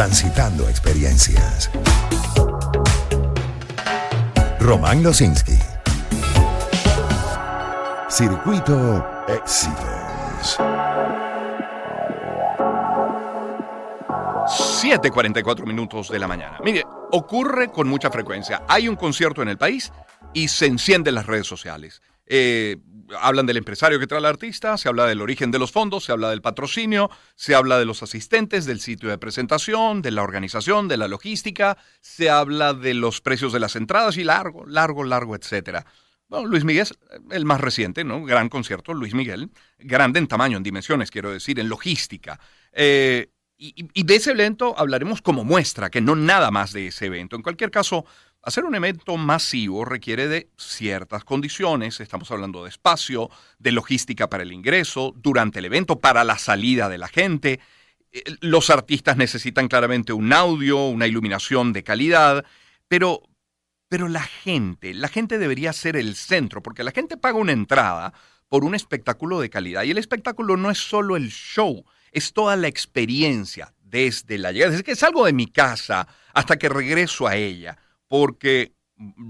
transitando experiencias. Román Losinski. Circuito Éxitos. 7:44 minutos de la mañana. Mire, ocurre con mucha frecuencia. Hay un concierto en el país y se encienden las redes sociales. Eh, hablan del empresario que trae al artista, se habla del origen de los fondos, se habla del patrocinio, se habla de los asistentes, del sitio de presentación, de la organización, de la logística, se habla de los precios de las entradas y largo, largo, largo, etcétera. Luis Miguel el más reciente, ¿no? Gran concierto, Luis Miguel, grande en tamaño, en dimensiones, quiero decir, en logística. Eh, y, de ese evento hablaremos como muestra, que no nada más de ese evento. En cualquier caso, hacer un evento masivo requiere de ciertas condiciones. Estamos hablando de espacio, de logística para el ingreso, durante el evento, para la salida de la gente. Eh, los artistas necesitan claramente un audio, una iluminación de calidad, pero, pero la gente, la gente debería ser el centro, porque la gente paga una entrada por un espectáculo de calidad. Y el espectáculo no es solo el show, es toda la experiencia desde la llegada. Es que salgo de mi casa hasta que regreso a ella, porque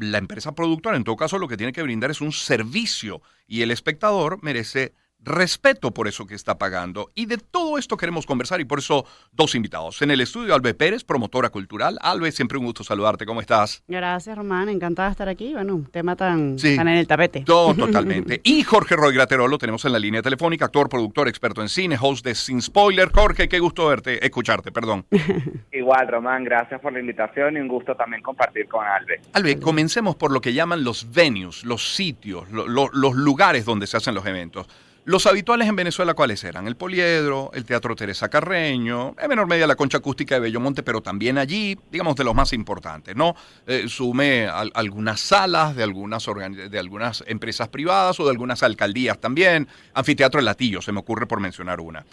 la empresa productora en todo caso lo que tiene que brindar es un servicio y el espectador merece respeto por eso que está pagando. Y de todo esto queremos conversar y por eso dos invitados. En el estudio, Albe Pérez, promotora cultural. Albe, siempre un gusto saludarte. ¿Cómo estás? Gracias, Román. Encantada de estar aquí. Bueno, un tema tan, tan en el tapete. Todo, totalmente. y Jorge Roy Gratero lo tenemos en la línea telefónica, actor, productor, experto en cine, host de Sin Spoiler. Jorge, qué gusto verte, escucharte, perdón. Igual, Román, gracias por la invitación y un gusto también compartir con Albe. Albe, comencemos por lo que llaman los venues, los sitios, los lugares donde se hacen los eventos. Los habituales en Venezuela, ¿cuáles eran? El Poliedro, el Teatro Teresa Carreño, en menor medida la Concha Acústica de Bellomonte, pero también allí, digamos, de los más importantes, ¿no? Eh, sume algunas salas de algunas, de algunas empresas privadas o de algunas alcaldías también. Anfiteatro El Latillo, se me ocurre por mencionar una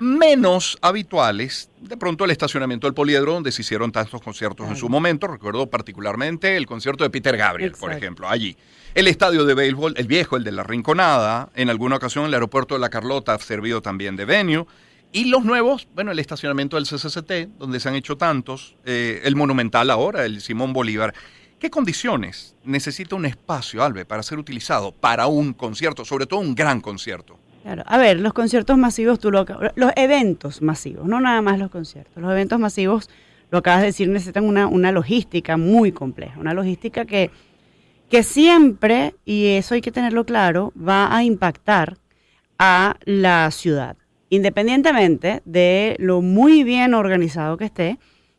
menos habituales, de pronto el estacionamiento del Poliedro, donde se hicieron tantos conciertos en su momento, recuerdo particularmente el concierto de Peter Gabriel, por ejemplo, allí. El estadio de béisbol, el viejo, el de la Rinconada, en alguna ocasión el aeropuerto de la Carlota ha servido también de venue. Y los nuevos, bueno, el estacionamiento del CCCT, donde se han hecho tantos, eh, el Monumental ahora, el Simón Bolívar. ¿Qué condiciones necesita un espacio, Albe, para ser utilizado para un concierto, sobre todo un gran concierto? Claro. A ver, los conciertos masivos, tú lo, los eventos masivos, no nada más los conciertos. Los eventos masivos, lo acabas de decir, necesitan una, una logística muy compleja, una logística que, que siempre, y eso hay que tenerlo claro, va a impactar a la ciudad, independientemente de lo muy bien organizado que esté.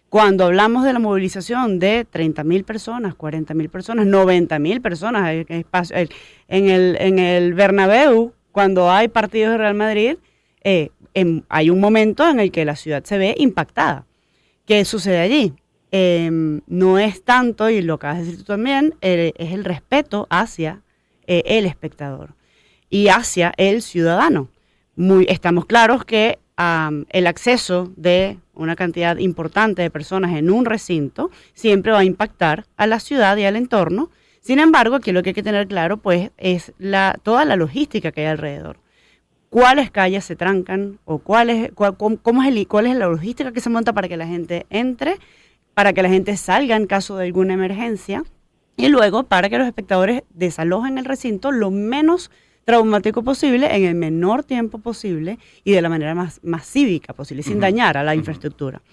Cuando hablamos de la movilización de 30 mil personas, 40 mil personas, 90 mil personas en el, en el Bernabéu, cuando hay partidos de Real Madrid, eh, hay un momento en el que la ciudad se ve impactada. ¿Qué sucede allí? Em, no es tanto, y lo que vas a decir tú también, es el respeto hacia eh, el espectador y hacia el ciudadano. Estamos claros que el acceso de una cantidad importante de personas en un recinto siempre va a impactar a la ciudad y al entorno sin embargo, aquí lo que hay que tener claro, pues, es la, toda la logística que hay alrededor. ¿Cuáles calles se trancan o cuál es, cómo, es el, cuál es la logística que se monta para que la gente entre, para que la gente salga en caso de alguna emergencia y luego para que los espectadores desalojen el recinto lo menos traumático posible, en el menor tiempo posible y de la manera más, más cívica posible, sin dañar a la infraestructura.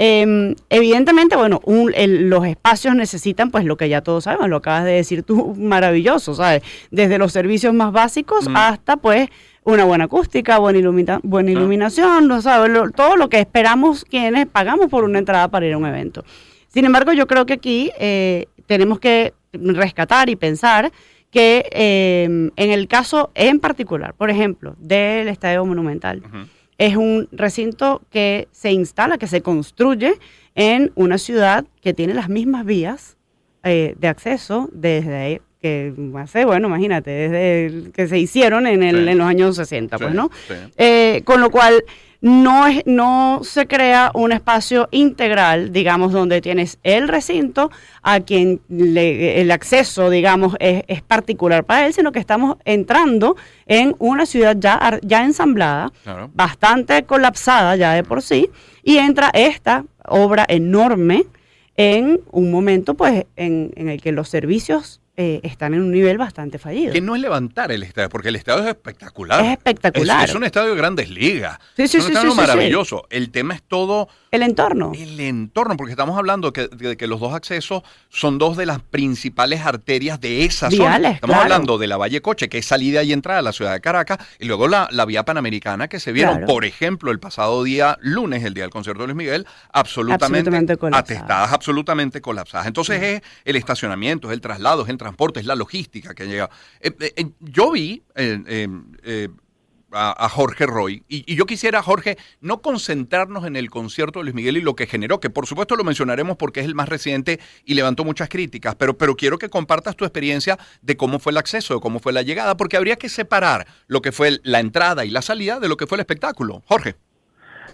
Em, evidentemente, bueno, los espacios necesitan, pues lo que ya todos sabemos, lo acabas de decir tú, maravilloso, ¿sabes? Desde los servicios más básicos hasta, pues, una buena acústica, buena, buena iluminación, ¿no sabes? todo lo que esperamos quienes pagamos por una entrada para ir a un evento. Sin embargo, yo creo que aquí eh, tenemos que rescatar y pensar que em, en el caso en particular, por ejemplo, del Estadio Monumental, es un recinto que se instala, que se construye en una ciudad que tiene las mismas vías eh, de acceso desde que hace, bueno, imagínate, desde que se hicieron en, el, en los años 60, pues, ¿no? Eh, con lo cual, no, es, no se crea un espacio integral, digamos, donde tienes el recinto a quien el acceso, digamos, es, particular para él, sino que estamos entrando en una ciudad ya, ya ensamblada, bastante colapsada ya de por sí, y entra esta obra enorme en un momento pues en, en el que los servicios eh, están en un nivel bastante fallido. Que no es levantar el estadio, porque el estadio es espectacular. Es espectacular. Es, es un estadio de grandes ligas. Sí, sí, es un sí, estadio maravilloso. El tema es todo El entorno. el entorno, porque estamos hablando que, de que los dos accesos son dos de las principales arterias de esa zona. Viales, Estamos claro. hablando de la Valle Coche, que es salida y entrada a la ciudad de Caracas, y luego la, la vía panamericana que se vieron, Claro. por ejemplo, el pasado día lunes, el día del concierto de Luis Miguel, absolutamente, Absolutamente colapsadas. atestadas, absolutamente colapsadas. Entonces es el estacionamiento, es el traslado, es el transporte, es la logística que llega. Eh, eh, yo vi eh, a, a Jorge Roy. Y, y yo quisiera, Jorge, no concentrarnos en el concierto de Luis Miguel y lo que generó, que por supuesto lo mencionaremos porque es el más reciente y levantó muchas críticas, pero, pero quiero que compartas tu experiencia de cómo fue el acceso, de cómo fue la llegada, porque habría que separar lo que fue la entrada y la salida de lo que fue el espectáculo. Jorge.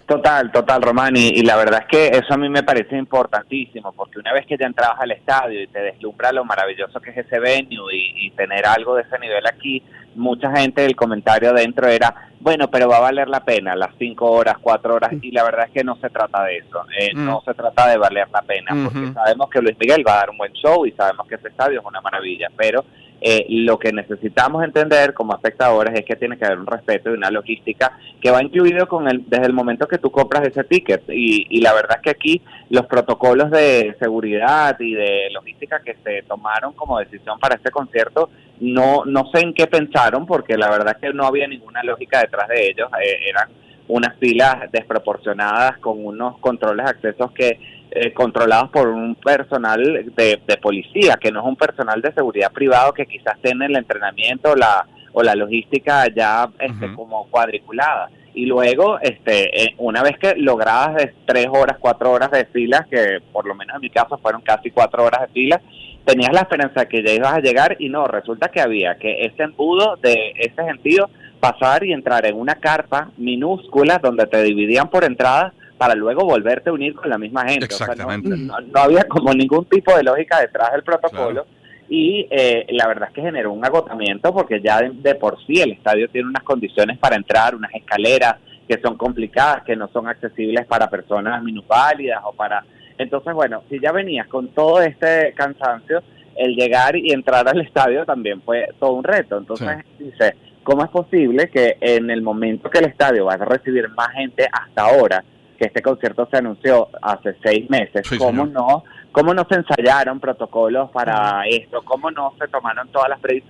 Total, total, Román, y, y la verdad es que eso a mí me parece importantísimo, porque una vez que ya entrabas al estadio y te deslumbra lo maravilloso que es ese venue y, y tener algo de ese nivel aquí, mucha gente, el comentario adentro era, bueno, pero va a valer la pena las cinco horas, cuatro horas, y la verdad es que no se trata de eso, eh, Mm. no se trata de valer la pena, porque sabemos que Luis Miguel va a dar un buen show y sabemos que ese estadio es una maravilla, pero eh, lo que necesitamos entender como espectadores es que tiene que haber un respeto y una logística que va incluido con el, desde el momento que tú compras ese ticket. Y, y la verdad es que aquí los protocolos de seguridad y de logística que se tomaron como decisión para este concierto, no, no sé en qué pensaron, porque la verdad es que no había ninguna lógica detrás de ellos. Eh, eran unas filas desproporcionadas con unos controles accesos que eh, controlados por un personal de, de policía, que no es un personal de seguridad privado que quizás tiene el entrenamiento o la, o la logística ya este, como cuadriculada. Y luego, este, eh, una vez que lograbas de tres horas, cuatro horas de filas, que por lo menos en mi caso fueron casi cuatro horas de fila, tenías la esperanza de que ya ibas a llegar y no, resulta que había que ese embudo de ese sentido pasar y entrar en una carpa minúscula donde te dividían por entradas para luego volverte a unir con la misma gente. O sea, no- Exactamente. no, no había como ningún tipo de lógica detrás del protocolo. Y eh, la verdad es que generó un agotamiento porque ya de, de por sí el estadio tiene unas condiciones para entrar, unas escaleras que son complicadas, que no son accesibles para personas minusválidas o para... Entonces, bueno, si ya venías con todo este cansancio, el llegar y entrar al estadio también fue todo un reto. Entonces, dice, ¿cómo es posible que en el momento que el estadio va a recibir más gente hasta ahora, que este concierto se anunció hace seis meses, Sí, ¿cómo señor. no cómo no se ensayaron protocolos para esto, cómo no se tomaron todas las, previ-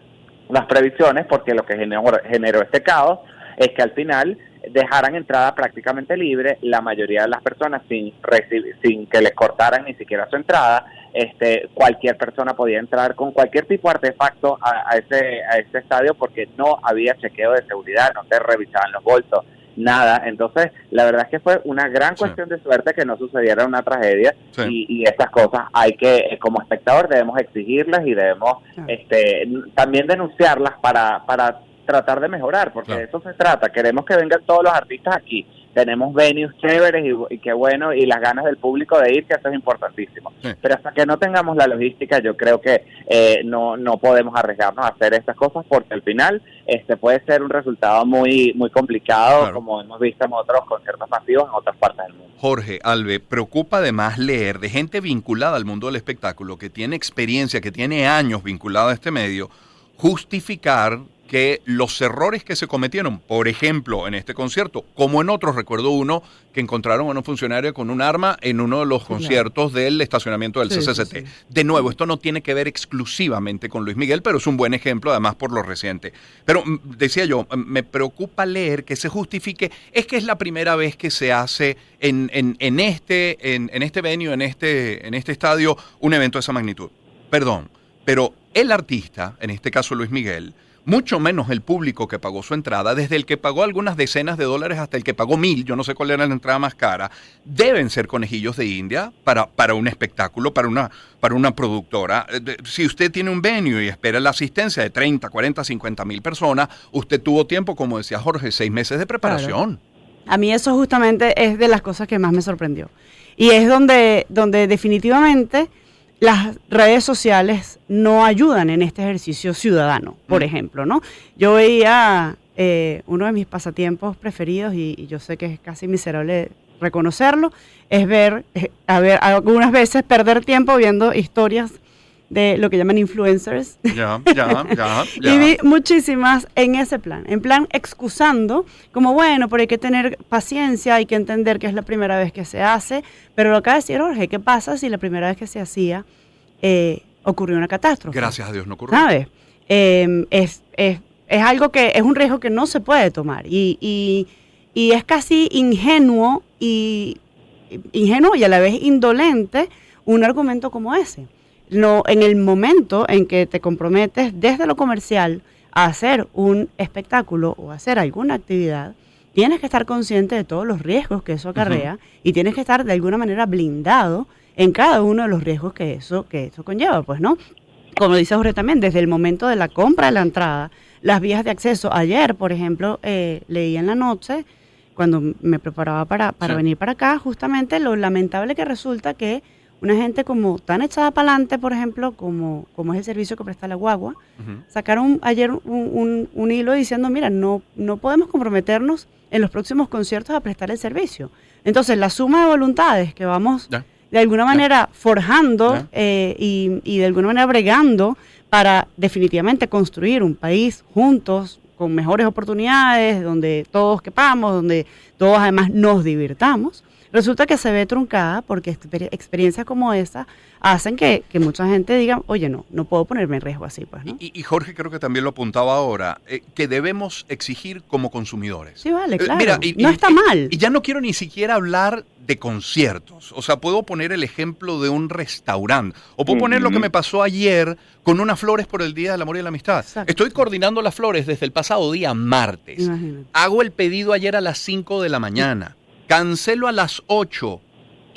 las previsiones, porque lo que generó, generó este caos es que al final dejaran entrada prácticamente libre la mayoría de las personas sin recibir, sin que les cortaran ni siquiera su entrada. Este, cualquier persona podía entrar con cualquier tipo de artefacto a, a ese a ese estadio porque no había chequeo de seguridad, no te revisaban los bolsos, nada. Entonces, la verdad es que fue una gran Sí. cuestión de suerte que no sucediera una tragedia Sí. y, y estas cosas hay que, eh, como espectador, debemos exigirlas y debemos Claro. este, también denunciarlas para, para tratar de mejorar, porque Claro. de eso se trata. Queremos que vengan todos los artistas aquí. Tenemos venues chéveres y, y qué bueno, y las ganas del público de ir, que eso es importantísimo. Sí. Pero hasta que no tengamos la logística, yo creo que eh, no, no podemos arriesgarnos a hacer estas cosas, porque al final este puede ser un resultado muy, muy complicado, Claro. como hemos visto en otros conciertos masivos en otras partes del mundo. Jorge, Albe, preocupa además leer de gente vinculada al mundo del espectáculo, que tiene experiencia, que tiene años vinculada a este medio, justificar que los errores que se cometieron, por ejemplo, en este concierto, como en otros, recuerdo uno que encontraron a un funcionario con un arma en uno de los conciertos del estacionamiento del Sí, CCCT. sí. De nuevo, esto no tiene que ver exclusivamente con Luis Miguel, pero es un buen ejemplo, además por lo reciente. Pero mm, decía yo, mm, me preocupa leer que se justifique, es que es la primera vez que se hace en, en- en este, en, en este venue, en este, en este estadio, un evento de esa magnitud. Perdón, pero el artista, en este caso Luis Miguel, mucho menos el público que pagó su entrada, desde el que pagó algunas decenas de dólares hasta el que pagó mil, yo no sé cuál era la entrada más cara, deben ser conejillos de India para, para un espectáculo, para una, para una productora. Eh, Si usted tiene un venue y espera la asistencia de 30, 40, 50 mil personas, usted tuvo tiempo, como decía Jorge, seis meses de preparación. A mí eso justamente es de las cosas que más me sorprendió. Y es donde, donde definitivamente las redes sociales no ayudan en este ejercicio ciudadano, por Mm. ejemplo, ¿no? Yo veía eh, uno de mis pasatiempos preferidos y, y yo sé que es casi miserable reconocerlo, es ver, eh, a ver, algunas veces perder tiempo viendo historias de lo que llaman influencers. Ya, ya, ya, ya. Y vi muchísimas en ese plan, en plan excusando, como bueno, pero hay que tener paciencia, hay que entender que es la primera vez que se hace, pero lo acaba de decir Jorge, ¿qué pasa si la primera vez que se hacía eh, ocurrió una catástrofe? Gracias a Dios no ocurrió. ¿Sabes? Eh, es, es, es algo que es un riesgo que no se puede tomar y, y, y es casi ingenuo y ingenuo y a la vez indolente un argumento como ese. No, en el momento en que te comprometes desde lo comercial a hacer un espectáculo o hacer alguna actividad, tienes que estar consciente de todos los riesgos que eso acarrea y tienes que estar de alguna manera blindado en cada uno de los riesgos que eso, que eso conlleva, pues, ¿no? Como dice Jorge también, desde el momento de la compra de la entrada, las vías de acceso. Ayer, por ejemplo, eh, leí en la noche, cuando me preparaba para, para Sí. venir para acá, justamente lo lamentable que resulta que una gente como tan echada para adelante, por ejemplo, como, como es el servicio que presta la guagua, sacaron ayer un, un- un hilo diciendo, mira, no, no podemos comprometernos en los próximos conciertos a prestar el servicio. Entonces, la suma de voluntades que vamos de alguna manera forjando eh, y, y de alguna manera bregando para definitivamente construir un país juntos, con mejores oportunidades, donde todos quepamos, donde todos además nos divirtamos, resulta que se ve truncada porque exper- experiencias como esa hacen que, que mucha gente diga, oye, no, no puedo ponerme en riesgo así, pues, ¿no? Y, y Jorge creo que también lo apuntaba ahora, eh, que debemos exigir como consumidores. Sí, vale, Eh, claro. mira, y- no y- está y- mal. Y ya no quiero ni siquiera hablar de conciertos. O sea, puedo poner el ejemplo de un restaurante. O puedo poner lo que me pasó ayer con unas flores por el Día del Amor y la Amistad. Exacto. Estoy coordinando las flores desde el pasado día martes. Imagínate. Hago el pedido ayer a las 5 de la mañana. Cancelo a las 8.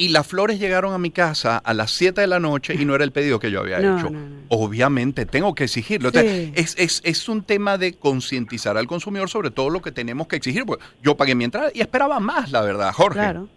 Y las flores llegaron a mi casa a las 7 de la noche y no era el pedido que yo había No, hecho. no, no. Obviamente tengo que exigirlo. Sí. O sea, es, es- es un tema de concientizar al consumidor sobre todo lo que tenemos que exigir. Porque yo pagué mi entrada y esperaba más, la verdad, Jorge. Claro.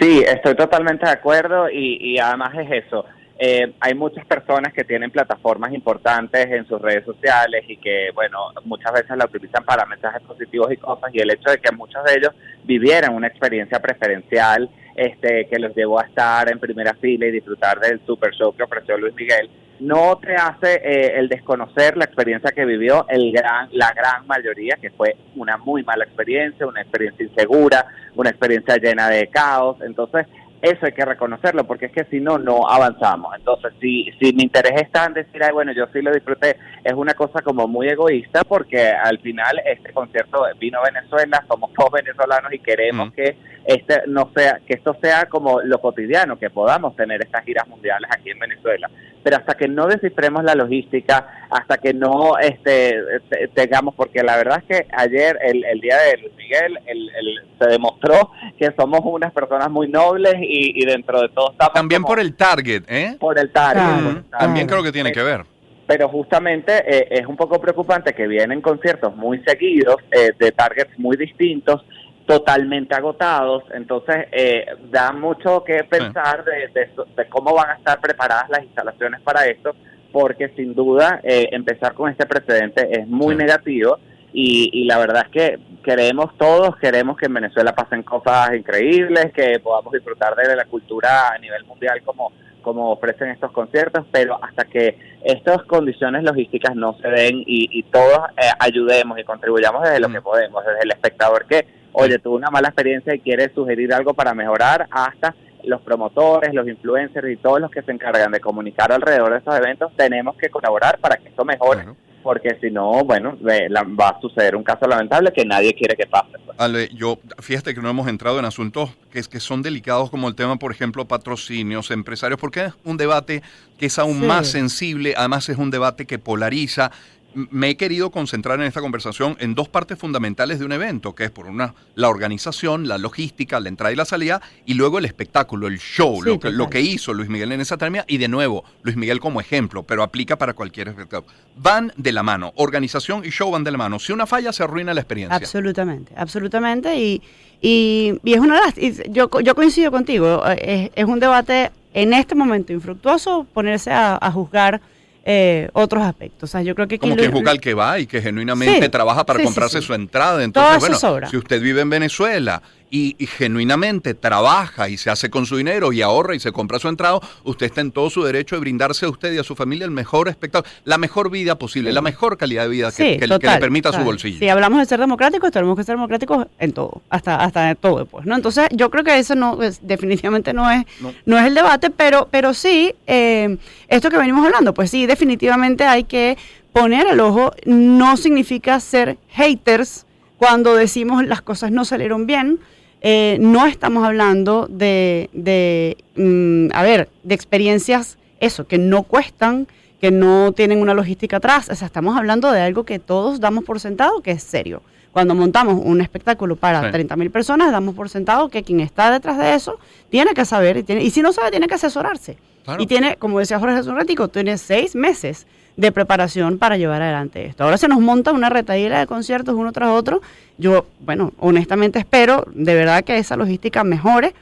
Sí, estoy totalmente de acuerdo y, y además es eso. Eh, hay muchas personas que tienen plataformas importantes en sus redes sociales y que, bueno, muchas veces la utilizan para mensajes positivos y cosas y el hecho de que muchos de ellos vivieran una experiencia preferencial este, que los llevó a estar en primera fila y disfrutar del super show que ofreció Luis Miguel, no te hace eh, el desconocer la experiencia que vivió el gran, la gran mayoría, que fue una muy mala experiencia, una experiencia insegura, una experiencia llena de caos. Entonces, eso hay que reconocerlo, porque es que si no, no avanzamos. Entonces, si, si mi interés está en decir, ay, bueno, yo sí lo disfruté, es una cosa como muy egoísta, porque al final este concierto vino a Venezuela, somos todos venezolanos y queremos Mm. que este no sea, que esto sea como lo cotidiano, que podamos tener estas giras mundiales aquí en Venezuela. Pero hasta que no descifremos la logística, hasta que no este te- tengamos, porque la verdad es que ayer, el, el día de Luis Miguel, el, el- se demostró que somos unas personas muy nobles y, y dentro de todo estamos También como por el target, ¿eh? por el target. Claro, por el Ujú. target. También creo que tiene que ver. Pero justamente eh, es un poco preocupante que vienen conciertos muy seguidos, eh, de targets muy distintos, totalmente agotados. Entonces, eh, da mucho que pensar de, de, de cómo van a estar preparadas las instalaciones para esto, porque sin duda eh, empezar con este precedente es muy Sí. negativo. Y, y la verdad es que queremos todos, queremos que en Venezuela pasen cosas increíbles, que podamos disfrutar de la cultura a nivel mundial como, como ofrecen estos conciertos, pero hasta que estas condiciones logísticas no se den y, y todos eh, ayudemos y contribuyamos desde lo Mm. que podemos, desde el espectador que, oye, tuvo una mala experiencia y quiere sugerir algo para mejorar, hasta los promotores, los influencers y todos los que se encargan de comunicar alrededor de estos eventos, tenemos que colaborar para que esto mejore, porque si no, bueno, ve- la- va a suceder un caso lamentable que nadie quiere que pase. pues. Ale, yo, fíjate que no hemos entrado en asuntos que, que son delicados como el tema, por ejemplo, patrocinios, empresarios, porque es un debate que es aún Sí. más sensible, además es un debate que polariza. Me he querido concentrar en esta conversación en dos partes fundamentales de un evento, que es por una la organización, la logística, la entrada y la salida, y luego el espectáculo, el show, Sí, lo, que, lo total. que hizo Luis Miguel en esa termina, y de nuevo, Luis Miguel como ejemplo, pero aplica para cualquier espectáculo. Van de la mano, organización y show van de la mano. Si una falla, se arruina la experiencia. Absolutamente, absolutamente. Y, y, y es una y yo, yo coincido contigo, eh, es, es un debate en este momento infructuoso ponerse a, a juzgar eh, otros aspectos. O sea, yo creo que Como lo- que juzga al que va y que genuinamente Sí, trabaja para sí, comprarse sí. su entrada. Entonces, bueno, si usted vive en Venezuela y, y genuinamente trabaja y se hace con su dinero y ahorra y se compra su entrada, usted está en todo su derecho de brindarse a usted y a su familia el mejor espectáculo, la mejor vida posible, la mejor calidad de vida que, Sí, que- que le total, permita su bolsillo. Si hablamos de ser democráticos, tenemos que ser democráticos en todo, hasta hasta en todo, pues, ¿no? Entonces, yo creo que eso no es- definitivamente no es No. no, es el debate, pero pero sí eh, esto que venimos hablando, pues sí, definitivamente hay que poner el ojo. No significa ser haters cuando decimos las cosas no salieron bien. Eh, no estamos hablando de, de mm, a ver, de experiencias, eso, que no cuestan, que no tienen una logística atrás. O sea, estamos hablando de algo que todos damos por sentado que es serio. Cuando montamos un espectáculo para Sí. 30 mil personas, damos por sentado que quien está detrás de eso tiene que saber, y, tiene- y si no sabe, tiene que asesorarse. Claro. Y tiene, como decía Jorge hace un ratico, tiene seis meses de preparación para llevar adelante esto. Ahora se nos monta una retahíla de conciertos uno tras otro. Yo, bueno, honestamente espero de verdad que esa logística mejore.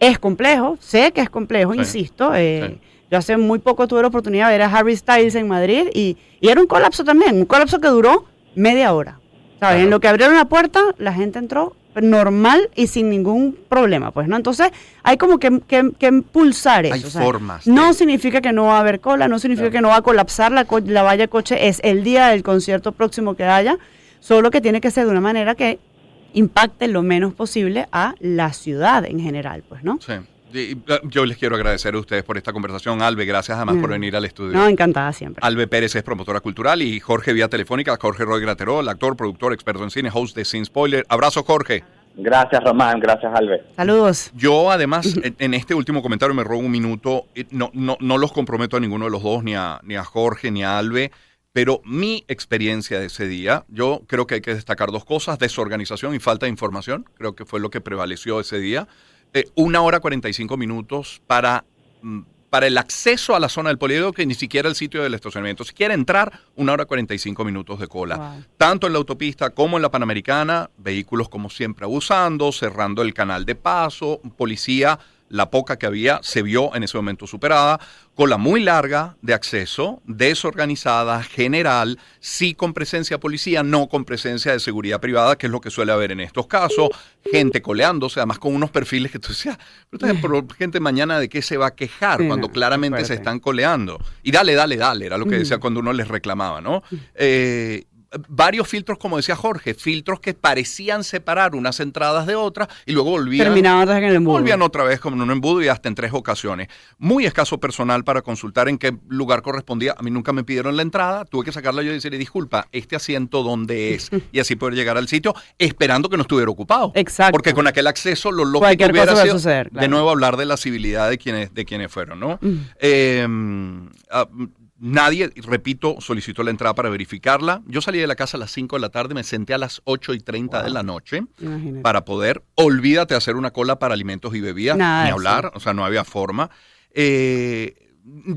Es complejo, sé que es complejo, Sí, insisto. eh, sí. Yo hace muy poco tuve la oportunidad de ver a Harry Styles en Madrid y, y era un colapso también, un colapso que duró media hora. ¿Sabes? Claro. En lo que abrieron la puerta, la gente entró normal y sin ningún problema, pues, ¿no? Entonces, hay como que, que, que impulsar eso. Hay o sea, formas No de- significa que no va a haber cola, no significa que no va a colapsar la, la valla de coche, es el día del concierto próximo que haya, solo que tiene que ser de una manera que impacte lo menos posible a la ciudad en general, pues, ¿no? Sí. Eh, yo les quiero agradecer a ustedes por esta conversación. Albe, gracias además por Mm. venir al estudio. No, encantada siempre. Albe Pérez es promotora cultural y Jorge vía telefónica, Jorge Roy Graterol, actor, productor, experto en cine, host de Sin Spoiler. Abrazo, Jorge. Gracias, Román. Gracias, Albert. Saludos. Yo además, en, en este último comentario me robo un minuto, eh, no, no, no los comprometo a ninguno de los dos, ni a, ni a Jorge, ni a Albe, pero mi experiencia de ese día, yo creo que hay que destacar dos cosas, desorganización y falta de información, creo que fue lo que prevaleció ese día. Eh, una hora 45 minutos para, mm, para el acceso a la zona del poliedro, que ni siquiera el sitio del estacionamiento. Si quiere entrar, una hora 45 minutos de cola Wow. tanto en la autopista como en la Panamericana, vehículos como siempre abusando, cerrando el canal de paso, policía, la poca que había se vio en ese momento superada, cola muy larga de acceso, desorganizada, general, sí con presencia de policía, no con presencia de seguridad privada, que es lo que suele haber en estos casos, gente coleándose, además con unos perfiles que tú decías, pero gente mañana de qué se va a quejar Sí, cuando no, claramente se están coleando. Y dale, dale, dale, era lo que Ujú. decía cuando uno les reclamaba, ¿no? Eh, varios filtros, como decía Jorge, filtros que parecían separar unas entradas de otras y luego volvían, Terminaban otra vez en el embudo. volvían otra vez como en un embudo y hasta en tres ocasiones. Muy escaso personal para consultar en qué lugar correspondía. A mí nunca me pidieron la entrada, tuve que sacarla yo y decirle, disculpa, este asiento dónde es y así poder llegar al sitio esperando que no estuviera ocupado. Exacto. Porque con aquel acceso lo lógico Cualquier hubiera cosa puede sido suceder, de nuevo hablar de la civilidad de quienes, de quienes fueron, ¿no? Mm. Eh, nadie, repito, solicitó la entrada para verificarla. Yo salí de la casa a las 5 de la tarde, me senté a las 8 y 30 de la noche Imagínate. para poder, olvídate hacer una cola para alimentos y bebidas, Nada ni hablar, o sea, no había forma. Eh,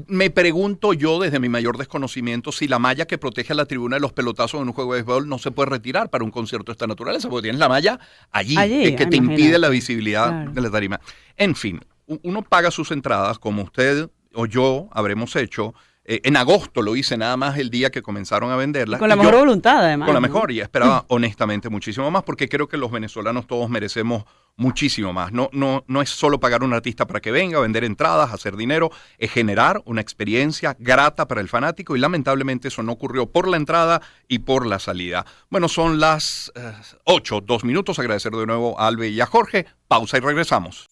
me pregunto yo, desde mi mayor desconocimiento, si la malla que protege a la tribuna de los pelotazos en un juego de béisbol no se puede retirar para un concierto de esta naturaleza, porque tienes la malla allí, Allí, que, que te impide la visibilidad Claro. de la tarima. En fin, uno paga sus entradas, como usted o yo habremos hecho. Eh, en agosto lo hice nada más el día que comenzaron a venderlas. Con la mejor yo- voluntad, además. con la mejor y esperaba honestamente muchísimo más porque creo que los venezolanos todos merecemos muchísimo más. No, no, no es solo pagar a un artista para que venga, vender entradas, hacer dinero, es generar una experiencia grata para el fanático y lamentablemente eso no ocurrió por la entrada y por la salida. Bueno, son las 8, dos minutos. Agradecer de nuevo a Albe y a Jorge. Pausa y regresamos.